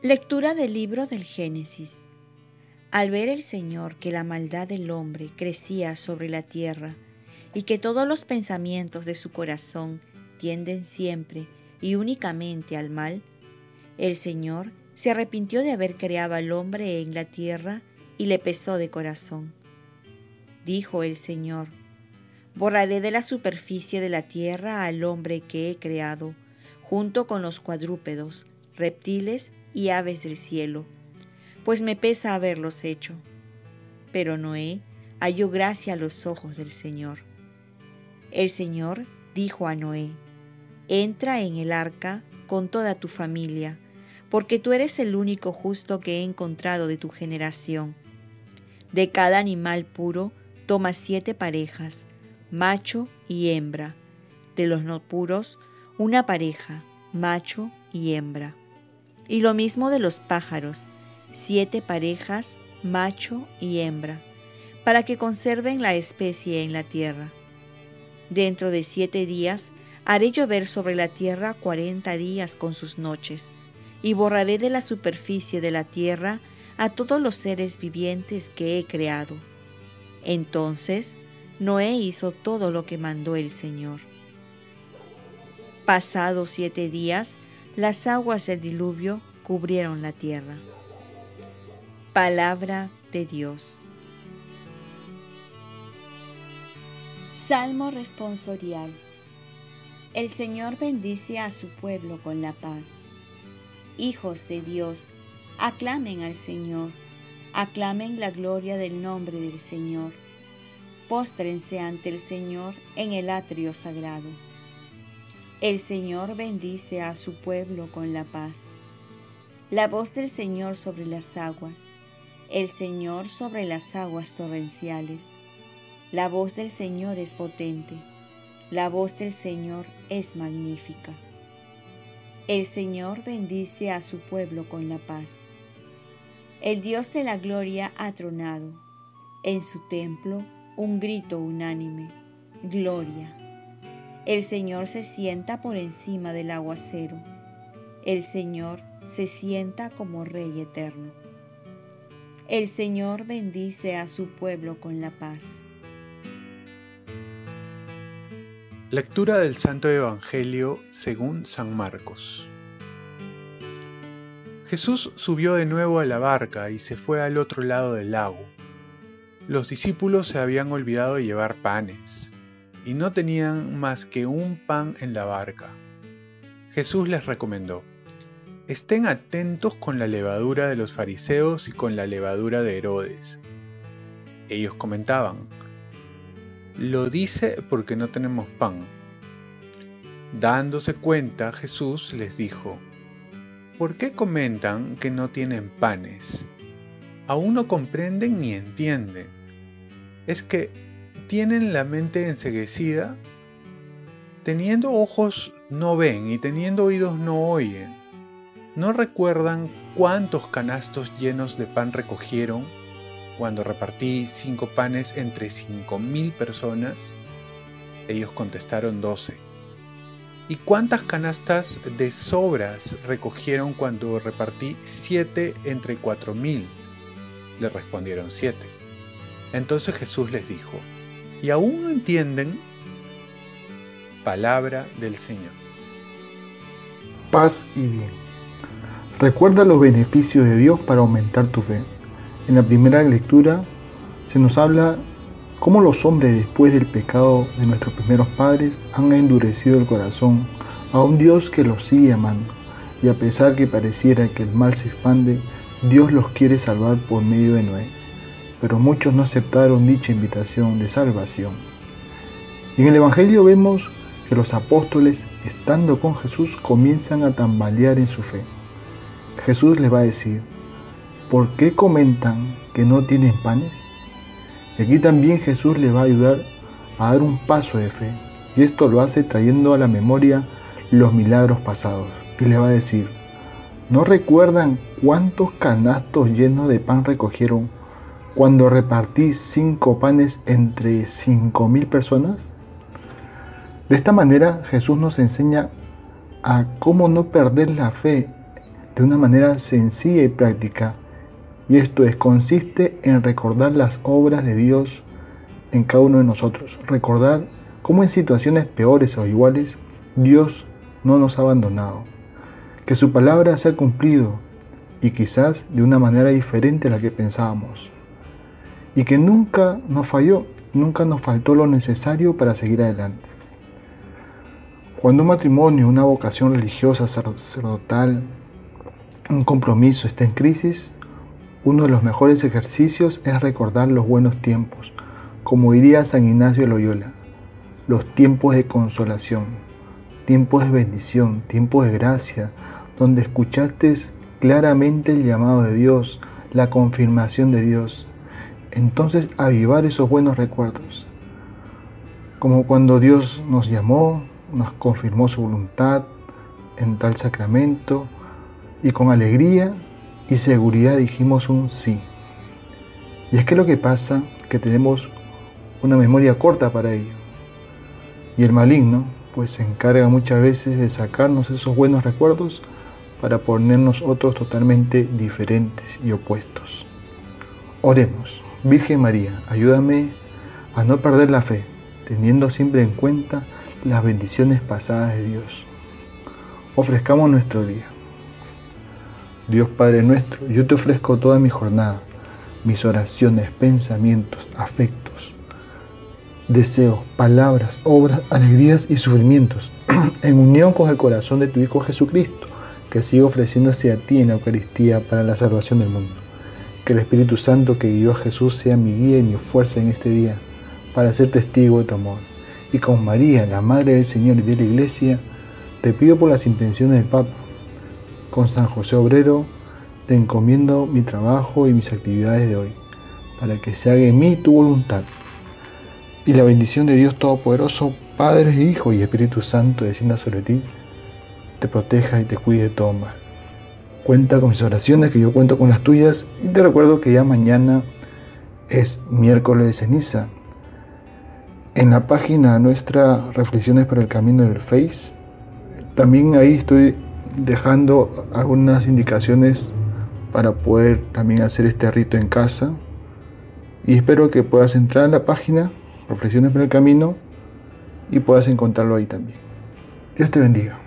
Lectura del libro del Génesis. Al ver el Señor que la maldad del hombre crecía sobre la tierra y que todos los pensamientos de su corazón tienden siempre y únicamente al mal, el Señor se arrepintió de haber creado al hombre en la tierra y le pesó de corazón. Dijo el Señor, borraré de la superficie de la tierra al hombre que he creado, junto con los cuadrúpedos, reptiles y aves del cielo, pues me pesa haberlos hecho. Pero Noé halló gracia a los ojos del Señor. El Señor dijo a Noé, entra en el arca con toda tu familia, porque tú eres el único justo que he encontrado de tu generación. De cada animal puro toma siete parejas, macho y hembra. De los no puros, una pareja, macho y hembra. Y lo mismo de los pájaros, siete parejas, macho y hembra, para que conserven la especie en la tierra. Dentro de siete días haré llover sobre la tierra cuarenta días con sus noches, y borraré de la superficie de la tierra a todos los seres vivientes que he creado. Entonces Noé hizo todo lo que mandó el Señor. Pasados siete días, las aguas del diluvio cubrieron la tierra. Palabra de Dios. Salmo responsorial. El Señor bendice a su pueblo con la paz. Hijos de Dios, aclamen al Señor, aclamen la gloria del nombre del Señor. Póstrense ante el Señor en el atrio sagrado. El Señor bendice a su pueblo con la paz. La voz del Señor sobre las aguas, el Señor sobre las aguas torrenciales. La voz del Señor es potente la voz del Señor es magnífica. El Señor bendice a su pueblo con la paz. El Dios de la gloria ha tronado. En su templo un grito unánime. Gloria. El Señor se sienta por encima del aguacero. El Señor se sienta como Rey eterno. El Señor bendice a su pueblo con la paz. Lectura del Santo Evangelio según San Marcos. Jesús subió de nuevo a la barca y se fue al otro lado del lago. Los discípulos se habían olvidado de llevar panes y no tenían más que un pan en la barca. Jesús les recomendó, estén atentos con la levadura de los fariseos y con la levadura de Herodes. Ellos comentaban, lo dice porque no tenemos pan. Dándose cuenta, Jesús les dijo, ¿por qué comentan que no tienen panes? Aún no comprenden ni entienden. Es que tienen la mente enseguecida. Teniendo ojos no ven y teniendo oídos no oyen. ¿No recuerdan cuántos canastos llenos de pan recogieron cuando repartí cinco panes entre cinco mil personas? Ellos contestaron doce. ¿Y cuántas canastas de sobras recogieron cuando repartí siete entre cuatro mil? Le respondieron siete. Entonces Jesús les dijo, ¿y aún no entienden? Palabra del Señor. Paz y bien. Recuerda los beneficios de Dios para aumentar tu fe. En la primera lectura se nos habla cómo los hombres después del pecado de nuestros primeros padres han endurecido el corazón a un Dios que los sigue amando. Y a pesar que pareciera que el mal se expande, Dios los quiere salvar por medio de Noé. Pero muchos no aceptaron dicha invitación de salvación. Y en el Evangelio vemos que los apóstoles, estando con Jesús, comienzan a tambalear en su fe. Jesús les va a decir, ¿por qué comentan que no tienen panes? Y aquí también Jesús les va a ayudar a dar un paso de fe. Y esto lo hace trayendo a la memoria los milagros pasados. Y les va a decir, ¿no recuerdan cuántos canastos llenos de pan recogieron cuando repartí cinco panes entre cinco mil personas? De esta manera Jesús nos enseña a cómo no perder la fe de una manera sencilla y práctica. Y esto es, consiste en recordar las obras de Dios en cada uno de nosotros. Recordar cómo en situaciones peores o iguales Dios no nos ha abandonado. Que su palabra se ha cumplido y quizás de una manera diferente a la que pensábamos. Y que nunca nos falló, nunca nos faltó lo necesario para seguir adelante. Cuando un matrimonio, una vocación religiosa, sacerdotal, un compromiso está en crisis, uno de los mejores ejercicios es recordar los buenos tiempos, como diría San Ignacio de Loyola, los tiempos de consolación, tiempos de bendición, tiempos de gracia, donde escuchaste claramente el llamado de Dios, la confirmación de Dios. Entonces avivar esos buenos recuerdos, como cuando Dios nos llamó, nos confirmó su voluntad en tal sacramento y con alegría y seguridad dijimos un sí. Y es que lo que pasa que tenemos una memoria corta para ello. Y el maligno pues se encarga muchas veces de sacarnos esos buenos recuerdos para ponernos otros totalmente diferentes y opuestos. Oremos, Virgen María, ayúdame a no perder la fe, teniendo siempre en cuenta las bendiciones pasadas de Dios. Ofrezcamos nuestro día. Dios Padre nuestro, yo te ofrezco toda mi jornada, mis oraciones, pensamientos, afectos, deseos, palabras, obras, alegrías y sufrimientos, en unión con el corazón de tu Hijo Jesucristo, que sigue ofreciéndose a ti en la Eucaristía para la salvación del mundo. Que el Espíritu Santo que guió a Jesús sea mi guía y mi fuerza en este día, para ser testigo de tu amor y con María, la Madre del Señor y de la Iglesia, te pido por las intenciones del Papa. Con San José Obrero, te encomiendo mi trabajo y mis actividades de hoy, para que se haga en mí tu voluntad. Y la bendición de Dios Todopoderoso, Padre, Hijo y Espíritu Santo, descienda sobre ti, te proteja y te cuide de todo mal. Cuenta con mis oraciones, que yo cuento con las tuyas, y te recuerdo que ya mañana es miércoles de ceniza en la página nuestra Reflexiones para el Camino del Face, también ahí estoy dejando algunas indicaciones para poder también hacer este rito en casa. Y espero que puedas entrar a la página Reflexiones para el Camino y puedas encontrarlo ahí también. Dios te bendiga.